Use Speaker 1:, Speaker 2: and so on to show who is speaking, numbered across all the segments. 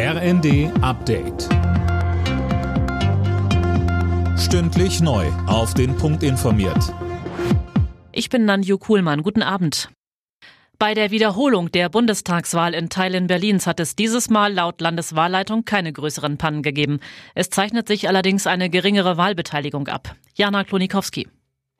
Speaker 1: RND Update. Stündlich neu. Auf den Punkt informiert.
Speaker 2: Ich bin Nanju Kuhlmann. Guten Abend. Bei der Wiederholung der Bundestagswahl in Teilen Berlins hat es dieses Mal laut Landeswahlleitung keine größeren Pannen gegeben. Es zeichnet sich allerdings eine geringere Wahlbeteiligung ab. Jana Klonikowski.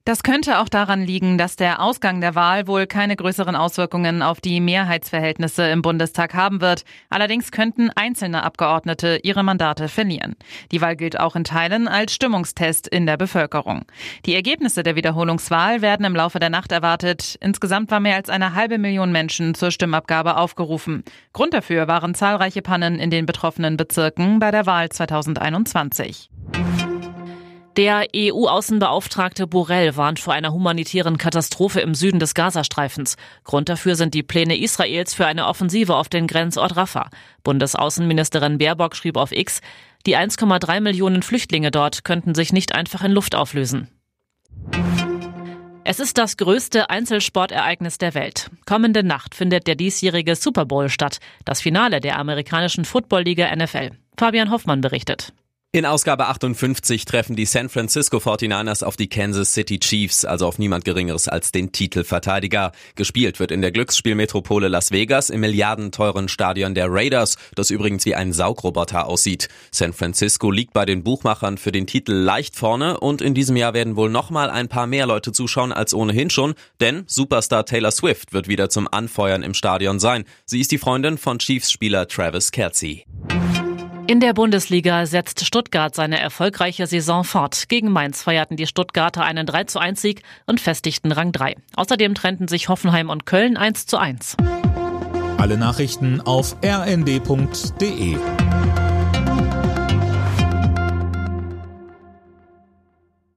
Speaker 3: Das könnte auch daran liegen, dass der Ausgang der Wahl wohl keine größeren Auswirkungen auf die Mehrheitsverhältnisse im Bundestag haben wird. Allerdings könnten einzelne Abgeordnete ihre Mandate verlieren. Die Wahl gilt auch in Teilen als Stimmungstest in der Bevölkerung. Die Ergebnisse der Wiederholungswahl werden im Laufe der Nacht erwartet. Insgesamt war mehr als eine halbe Million Menschen zur Stimmabgabe aufgerufen. Grund dafür waren zahlreiche Pannen in den betroffenen Bezirken bei der Wahl 2021.
Speaker 2: Der EU-Außenbeauftragte Borrell warnt vor einer humanitären Katastrophe im Süden des Gazastreifens. Grund dafür sind die Pläne Israels für eine Offensive auf den Grenzort Rafah. Bundesaußenministerin Baerbock schrieb auf X, die 1,3 Millionen Flüchtlinge dort könnten sich nicht einfach in Luft auflösen. Es ist das größte Einzelsportereignis der Welt. Kommende Nacht findet der diesjährige Super Bowl statt, das Finale der amerikanischen Footballliga NFL. Fabian Hoffmann berichtet.
Speaker 4: In Ausgabe 58 treffen die San Francisco 49ers auf die Kansas City Chiefs, also auf niemand Geringeres als den Titelverteidiger. Gespielt wird in der Glücksspielmetropole Las Vegas im milliardenteuren Stadion der Raiders, das übrigens wie ein Saugroboter aussieht. San Francisco liegt bei den Buchmachern für den Titel leicht vorne und in diesem Jahr werden wohl nochmal ein paar mehr Leute zuschauen als ohnehin schon, denn Superstar Taylor Swift wird wieder zum Anfeuern im Stadion sein. Sie ist die Freundin von Chiefs-Spieler Travis Kelsey.
Speaker 2: In der Bundesliga setzt Stuttgart seine erfolgreiche Saison fort. Gegen Mainz feierten die Stuttgarter einen 3 zu 1 Sieg und festigten Rang 3. Außerdem trennten sich Hoffenheim und Köln 1 zu 1.
Speaker 1: Alle Nachrichten auf rnd.de